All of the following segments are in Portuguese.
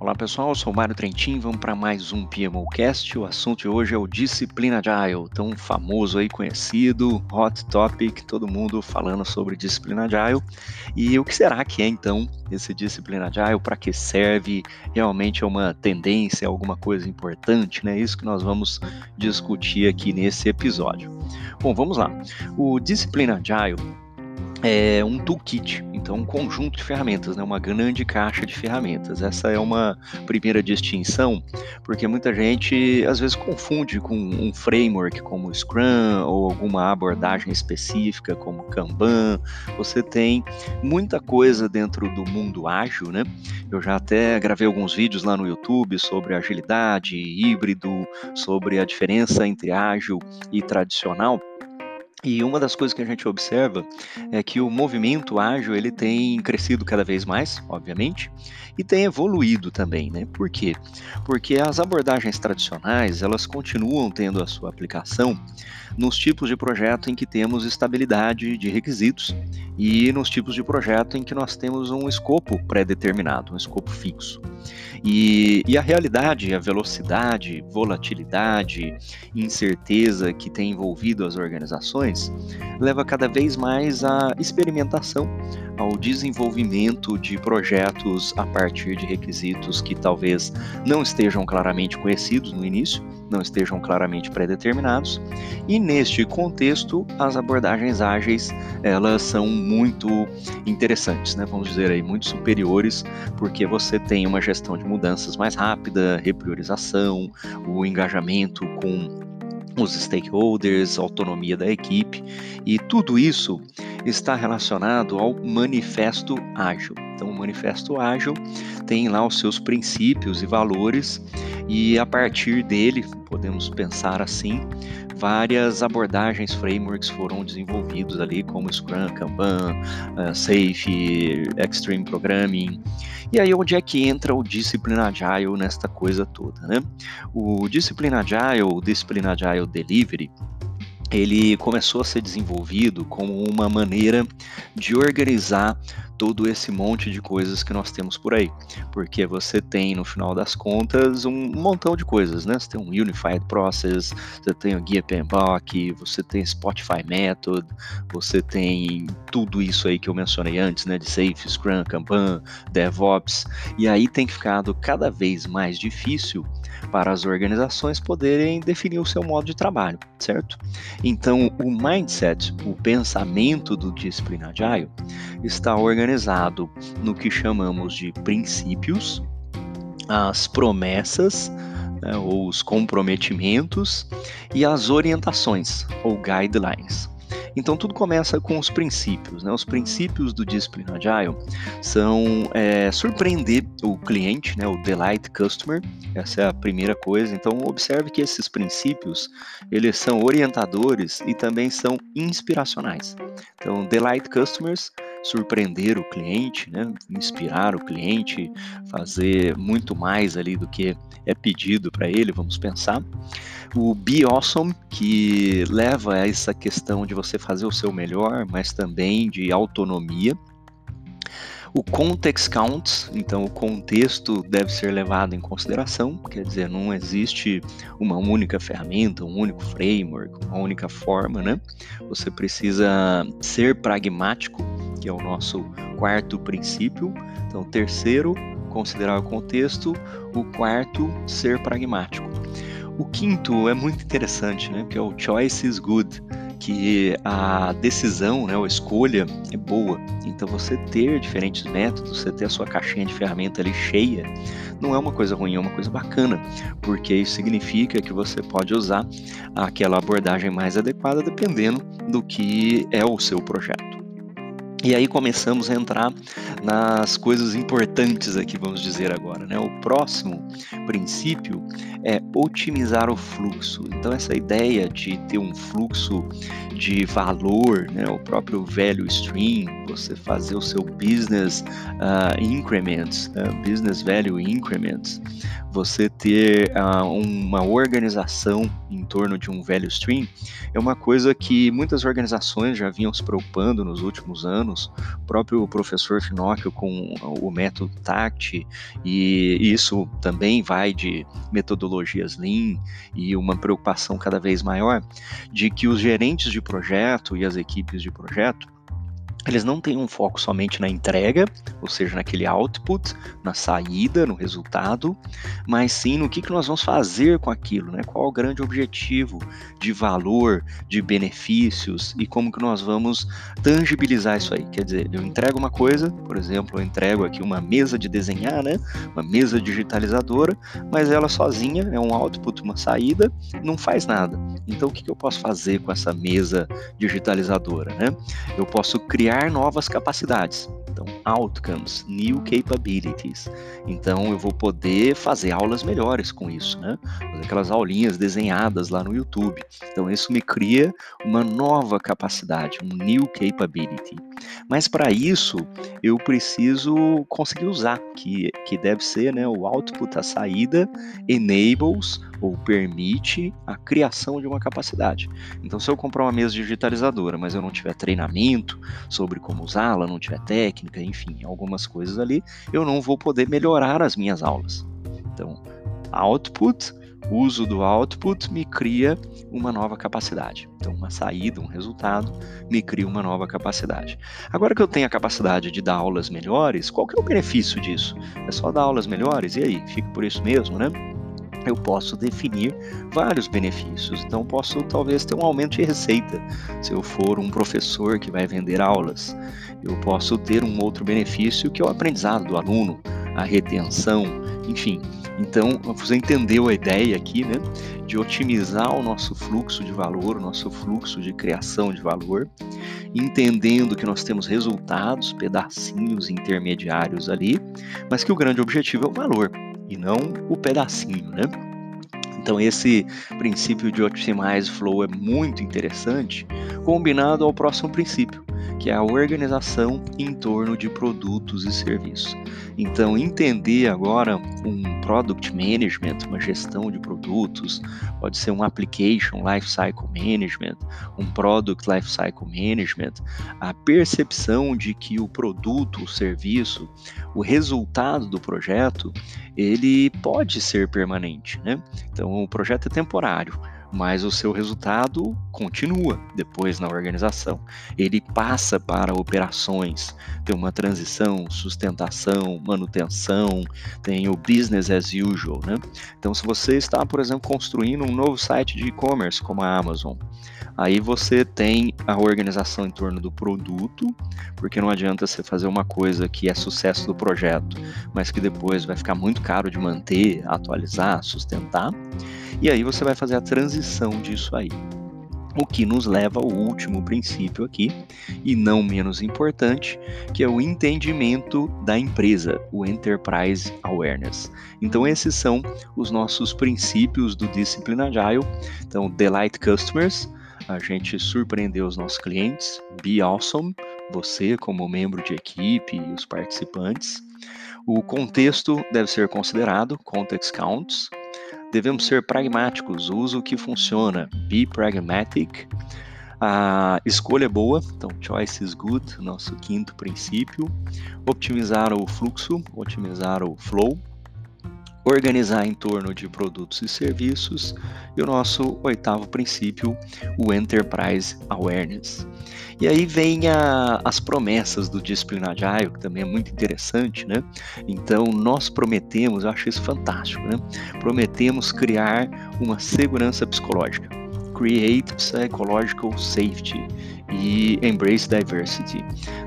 Olá pessoal, eu sou Mário Trentin, vamos para mais um PMOcast. O assunto de hoje é o Disciplina Agile, tão famoso aí, conhecido, hot topic, todo mundo falando sobre Disciplina Agile. E o que será que é então esse Disciplina Agile? Para que serve? Realmente é uma tendência, alguma coisa importante, né? Isso que nós vamos discutir aqui nesse episódio. Bom, vamos lá. O Disciplina Agile é um toolkit, então um conjunto de ferramentas, né, uma grande caixa de ferramentas. Essa é uma primeira distinção, porque muita gente às vezes confunde com um framework como Scrum ou alguma abordagem específica como Kanban. Você tem muita coisa dentro do mundo ágil, né? Eu já até gravei alguns vídeos lá no YouTube sobre agilidade, híbrido, sobre a diferença entre ágil e tradicional. E uma das coisas que a gente observa é que o movimento ágil ele tem crescido cada vez mais, obviamente, e tem evoluído também, né? Por quê? Porque as abordagens tradicionais elas continuam tendo a sua aplicação nos tipos de projeto em que temos estabilidade de requisitos e nos tipos de projeto em que nós temos um escopo pré-determinado, um escopo fixo. E, e, a realidade, a velocidade, volatilidade, incerteza que tem envolvido as organizações leva cada vez mais à experimentação, ao desenvolvimento de projetos a partir de requisitos que talvez não estejam claramente conhecidos no início, não estejam claramente pré-determinados. E neste contexto, as abordagens ágeis elas são muito interessantes, né? Vamos dizer aí muito superiores, porque você tem uma gestão de mudanças mais rápida, repriorização, o engajamento com os stakeholders, autonomia da equipe e tudo isso está relacionado ao manifesto ágil. Então, o manifesto ágil tem lá os seus princípios e valores e a partir dele, podemos pensar assim, várias abordagens, frameworks foram desenvolvidos ali, como Scrum, Kanban, uh, Safe, Extreme Programming. E aí, onde é que entra o Discipline Agile nesta coisa toda, né? O Discipline Agile, o Discipline Agile Delivery, ele começou a ser desenvolvido como uma maneira de organizar todo esse monte de coisas que nós temos por aí. Porque você tem, no final das contas, um montão de coisas, né? Você tem um Unified Process, você tem o Guia PMBOK, você tem Spotify Method, você tem tudo isso aí que eu mencionei antes, né? De Safe, Scrum, Kanban, DevOps. E aí tem ficado cada vez mais difícil para as organizações poderem definir o seu modo de trabalho, certo? Então, o mindset, o pensamento do Discipline Agile, está organizado no que chamamos de princípios, as promessas, né, ou os comprometimentos e as orientações ou guidelines. Então tudo começa com os princípios. Né? Os princípios do Discipline Agile são é, surpreender o cliente, né? o delight customer. Essa é a primeira coisa. Então observe que esses princípios eles são orientadores e também são inspiracionais. Então delight customers surpreender o cliente, né? inspirar o cliente, fazer muito mais ali do que é pedido para ele, vamos pensar. O Be Awesome, que leva a essa questão de você fazer o seu melhor, mas também de autonomia. O context counts, então o contexto deve ser levado em consideração, quer dizer, não existe uma única ferramenta, um único framework, uma única forma, né? Você precisa ser pragmático, que é o nosso quarto princípio. Então, terceiro, considerar o contexto, o quarto, ser pragmático. O quinto é muito interessante, né? Que é o choice is good, que a decisão, né, a escolha é boa. Então você ter diferentes métodos, você ter a sua caixinha de ferramenta ali cheia, não é uma coisa ruim, é uma coisa bacana, porque isso significa que você pode usar aquela abordagem mais adequada dependendo do que é o seu projeto. E aí começamos a entrar nas coisas importantes aqui, vamos dizer agora. Né? O próximo princípio é otimizar o fluxo. Então, essa ideia de ter um fluxo de valor, né? o próprio value stream, você fazer o seu business uh, increments, uh, business value increments, você ter uh, uma organização em torno de um value stream, é uma coisa que muitas organizações já vinham se preocupando nos últimos anos anos, o próprio professor Finocchio com o método TACT, e isso também vai de metodologias Lean e uma preocupação cada vez maior de que os gerentes de projeto e as equipes de projeto eles não têm um foco somente na entrega, ou seja, naquele output, na saída, no resultado, mas sim no que, que nós vamos fazer com aquilo, né? Qual o grande objetivo de valor, de benefícios e como que nós vamos tangibilizar isso aí. Quer dizer, eu entrego uma coisa, por exemplo, eu entrego aqui uma mesa de desenhar, né? Uma mesa digitalizadora, mas ela sozinha é um output, uma saída, não faz nada. Então, o que, que eu posso fazer com essa mesa digitalizadora, né? Eu posso criar criar novas capacidades. Então, outcomes, new capabilities. Então, eu vou poder fazer aulas melhores com isso, né? Fazer aquelas aulinhas desenhadas lá no YouTube. Então, isso me cria uma nova capacidade, um new capability. Mas para isso, eu preciso conseguir usar, que, que deve ser né, o output, a saída, enables ou permite a criação de uma capacidade. Então, se eu comprar uma mesa digitalizadora, mas eu não tiver treinamento sobre como usá-la, não tiver técnica, enfim, algumas coisas ali, eu não vou poder melhorar as minhas aulas. Então, output, uso do output me cria uma nova capacidade. Então, uma saída, um resultado, me cria uma nova capacidade. Agora que eu tenho a capacidade de dar aulas melhores, qual que é o benefício disso? É só dar aulas melhores? E aí, fica por isso mesmo, né? Eu posso definir vários benefícios. Então, posso talvez ter um aumento de receita se eu for um professor que vai vender aulas. Eu posso ter um outro benefício que é o aprendizado do aluno, a retenção, enfim. Então, você entendeu a ideia aqui, né, de otimizar o nosso fluxo de valor, o nosso fluxo de criação de valor, entendendo que nós temos resultados, pedacinhos intermediários ali, mas que o grande objetivo é o valor e não o pedacinho, né? Então esse princípio de Optimize Flow é muito interessante, combinado ao próximo princípio, que é a organização em torno de produtos e serviços. Então, entender agora um product management, uma gestão de produtos, pode ser um application lifecycle management, um product lifecycle management, a percepção de que o produto, o serviço, o resultado do projeto, ele pode ser permanente, né? Então, o projeto é temporário mas o seu resultado continua depois na organização. Ele passa para operações, tem uma transição, sustentação, manutenção, tem o business as usual, né? Então, se você está, por exemplo, construindo um novo site de e-commerce como a Amazon, aí você tem a organização em torno do produto, porque não adianta você fazer uma coisa que é sucesso do projeto, mas que depois vai ficar muito caro de manter, atualizar, sustentar. E aí você vai fazer a transição disso aí. O que nos leva ao último princípio aqui, e não menos importante, que é o entendimento da empresa, o Enterprise Awareness. Então, esses são os nossos princípios do Discipline Agile. Então, Delight Customers, a gente surpreender os nossos clientes, Be Awesome, você como membro de equipe e os participantes. O contexto deve ser considerado, context counts, Devemos ser pragmáticos, usa o que funciona. Be pragmatic. A escolha é boa, então choice is good, nosso quinto princípio. Otimizar o fluxo, otimizar o flow. Organizar em torno de produtos e serviços. E o nosso oitavo princípio, o Enterprise Awareness. E aí vem a, as promessas do Discipline Agile, que também é muito interessante, né? Então, nós prometemos, eu acho isso fantástico, né? Prometemos criar uma segurança psicológica. Create Psychological Safety e Embrace Diversity.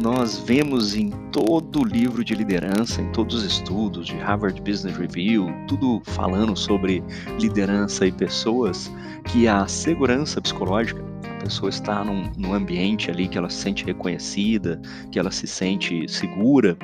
Nós vemos em todo o livro de liderança, em todos os estudos de Harvard Business Review, tudo falando sobre liderança e pessoas, que a segurança psicológica pessoa está num, num, ambiente ali que ela se sente reconhecida, que ela se sente segura,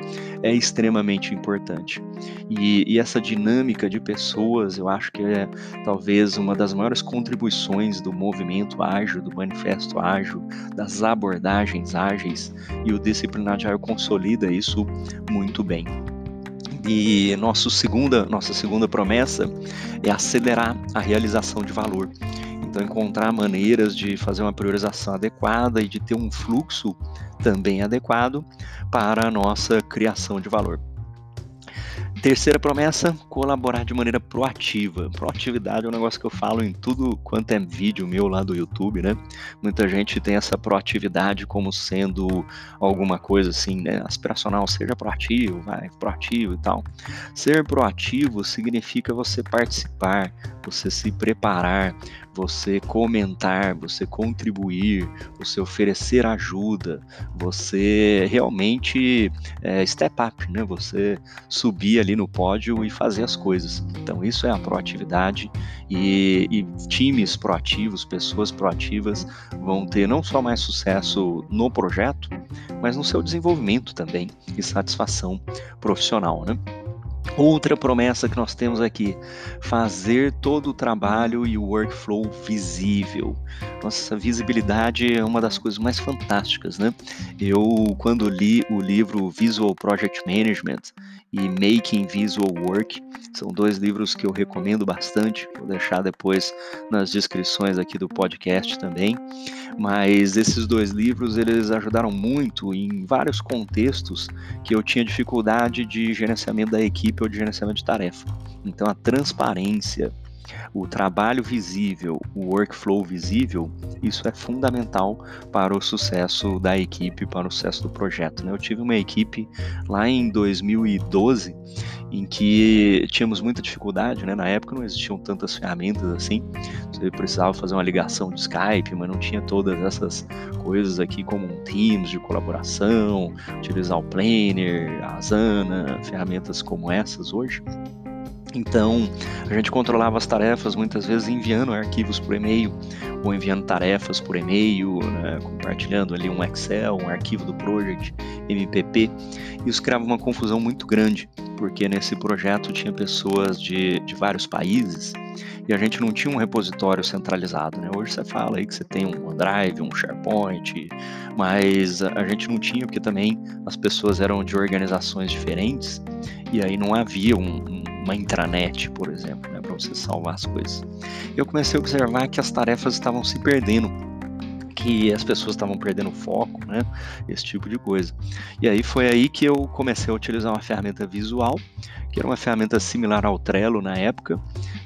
é extremamente importante. E, e essa dinâmica de pessoas, eu acho que é talvez uma das maiores contribuições do movimento ágil, do manifesto ágil, das abordagens ágeis, e o Disciplina Agile consolida isso muito bem. E nosso segunda, nossa segunda promessa é acelerar a realização de valor. Então, encontrar maneiras de fazer uma priorização adequada e de ter um fluxo também adequado para a nossa criação de valor. Terceira promessa, colaborar de maneira proativa. Proatividade é um negócio que eu falo em tudo quanto é vídeo meu lá do YouTube, né? Muita gente tem essa proatividade como sendo alguma coisa assim, né? Aspiracional, seja proativo, vai, proativo e tal. Ser proativo significa você participar, você se preparar, você comentar, você contribuir, você oferecer ajuda, você realmente é, step up, né? Você subir ali no pódio e fazer as coisas. Então isso é a proatividade e, e times proativos, pessoas proativas vão ter não só mais sucesso no projeto, mas no seu desenvolvimento também e satisfação profissional, né? Outra promessa que nós temos aqui: fazer todo o trabalho e o workflow visível. Nossa, visibilidade é uma das coisas mais fantásticas, né? Eu, quando li o livro Visual Project Management e Making Visual Work, são dois livros que eu recomendo bastante. Vou deixar depois nas descrições aqui do podcast também. Mas esses dois livros eles ajudaram muito em vários contextos que eu tinha dificuldade de gerenciamento da equipe ou de gerenciamento de tarefa. Então a transparência, o trabalho visível, o workflow visível, isso é fundamental para o sucesso da equipe, para o sucesso do projeto. Né? Eu tive uma equipe lá em 2012 em que tínhamos muita dificuldade, né? Na época não existiam tantas ferramentas assim. Você precisava fazer uma ligação de Skype, mas não tinha todas essas coisas aqui como um Teams de colaboração, utilizar o Planner, a Asana, ferramentas como essas hoje. Então, a gente controlava as tarefas muitas vezes enviando arquivos por e-mail ou enviando tarefas por e-mail, né, compartilhando ali um Excel, um arquivo do project, MPP. Isso criava uma confusão muito grande, porque nesse projeto tinha pessoas de, de vários países e a gente não tinha um repositório centralizado. Né? Hoje você fala aí que você tem um OneDrive, um SharePoint, mas a gente não tinha, porque também as pessoas eram de organizações diferentes e aí não havia um, uma intranet, por exemplo, né, para você salvar as coisas. Eu comecei a observar que as tarefas estavam se perdendo, que as pessoas estavam perdendo foco, né, esse tipo de coisa. E aí foi aí que eu comecei a utilizar uma ferramenta visual, que era uma ferramenta similar ao Trello na época,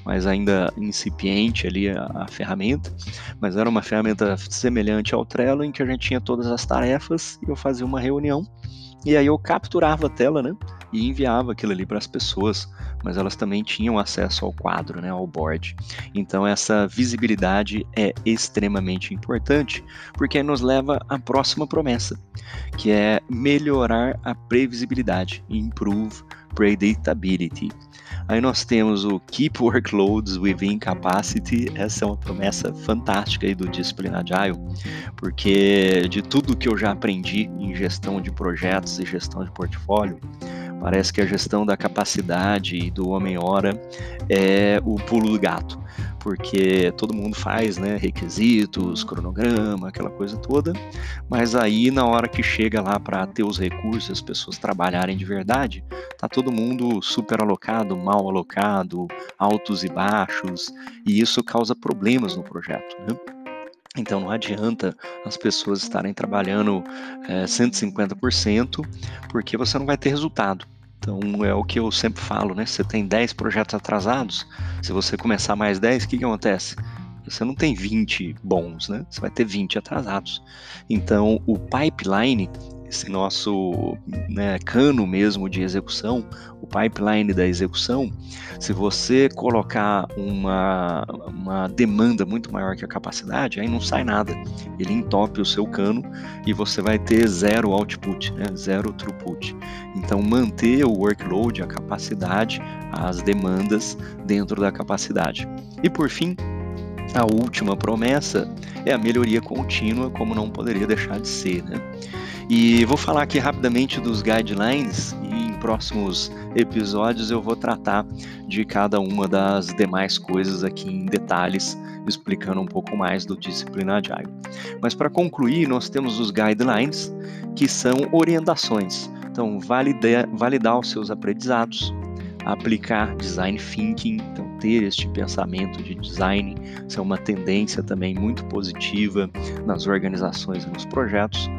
mas ainda incipiente ali a, a ferramenta, mas era uma ferramenta semelhante ao Trello em que a gente tinha todas as tarefas e eu fazia uma reunião e aí eu capturava a tela, né? E enviava aquilo ali para as pessoas, mas elas também tinham acesso ao quadro, né, ao board. Então essa visibilidade é extremamente importante, porque nos leva à próxima promessa, que é melhorar a previsibilidade, improve predictability. Aí nós temos o Keep Workloads Within Capacity. Essa é uma promessa fantástica aí do Discipline Agile, porque de tudo que eu já aprendi em gestão de projetos e gestão de portfólio, parece que a gestão da capacidade e do homem-hora é o pulo do gato porque todo mundo faz, né, requisitos, cronograma, aquela coisa toda, mas aí na hora que chega lá para ter os recursos, as pessoas trabalharem de verdade, tá todo mundo super alocado, mal alocado, altos e baixos, e isso causa problemas no projeto, né? Então não adianta as pessoas estarem trabalhando é, eh, 150%, porque você não vai ter resultado. Então é o que eu sempre falo, né? Você tem 10 projetos atrasados, se você começar mais 10, o que, que acontece? Você não tem 20 bons, né? Você vai ter 20 atrasados. Então o pipeline esse nosso né, cano mesmo de execução, o pipeline da execução, se você colocar uma, uma demanda muito maior que a capacidade, aí não sai nada. Ele entope o seu cano e você vai ter zero output, né, zero throughput. Então, manter o workload, a capacidade, as demandas dentro da capacidade. E por fim, a última promessa é a melhoria contínua, como não poderia deixar de ser. Né? E vou falar aqui rapidamente dos guidelines e em próximos episódios eu vou tratar de cada uma das demais coisas aqui em detalhes, explicando um pouco mais do disciplina agile. Mas para concluir, nós temos os guidelines, que são orientações. Então, validar, validar os seus aprendizados, aplicar design thinking, então ter este pensamento de design, isso é uma tendência também muito positiva nas organizações e nos projetos.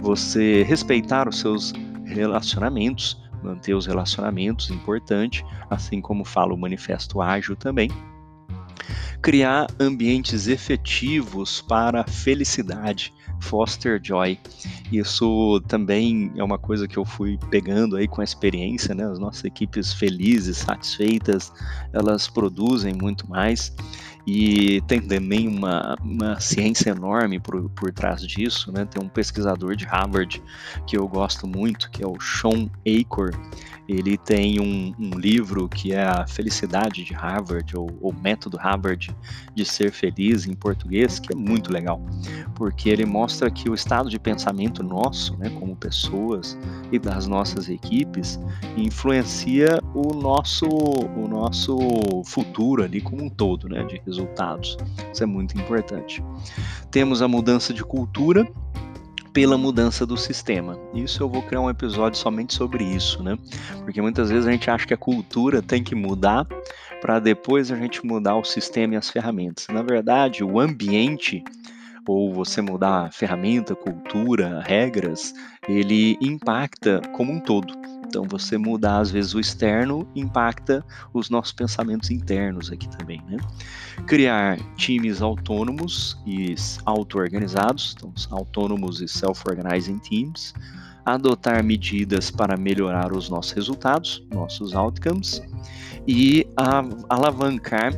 Você respeitar os seus relacionamentos, manter os relacionamentos, importante, assim como fala o manifesto ágil também criar ambientes efetivos para felicidade, foster joy. Isso também é uma coisa que eu fui pegando aí com a experiência, né? As nossas equipes felizes, satisfeitas, elas produzem muito mais e tem também uma, uma ciência enorme por, por trás disso, né? Tem um pesquisador de Harvard que eu gosto muito, que é o Sean Acor. Ele tem um, um livro que é a Felicidade de Harvard, ou o Método Harvard de Ser Feliz em português, que é muito legal, porque ele mostra que o estado de pensamento nosso, né, como pessoas e das nossas equipes, influencia o nosso, o nosso futuro ali como um todo, né, de resultados. Isso é muito importante. Temos a mudança de cultura pela mudança do sistema. Isso eu vou criar um episódio somente sobre isso, né? Porque muitas vezes a gente acha que a cultura tem que mudar para depois a gente mudar o sistema e as ferramentas. Na verdade, o ambiente ou você mudar ferramenta, cultura, regras, ele impacta como um todo. Então, você mudar às vezes o externo impacta os nossos pensamentos internos aqui também, né? Criar times autônomos e auto-organizados, então, autônomos e self-organizing teams. Adotar medidas para melhorar os nossos resultados, nossos outcomes. E alavancar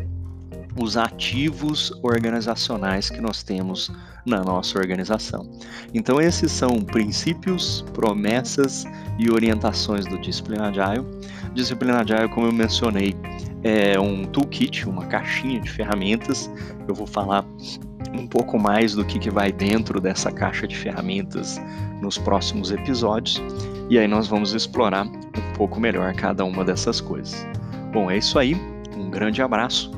os ativos organizacionais que nós temos na nossa organização. Então, esses são princípios, promessas e orientações do Discipline Agile. Discipline Agile, como eu mencionei, é um toolkit, uma caixinha de ferramentas. Eu vou falar um pouco mais do que, que vai dentro dessa caixa de ferramentas nos próximos episódios. E aí nós vamos explorar um pouco melhor cada uma dessas coisas. Bom, é isso aí. Um grande abraço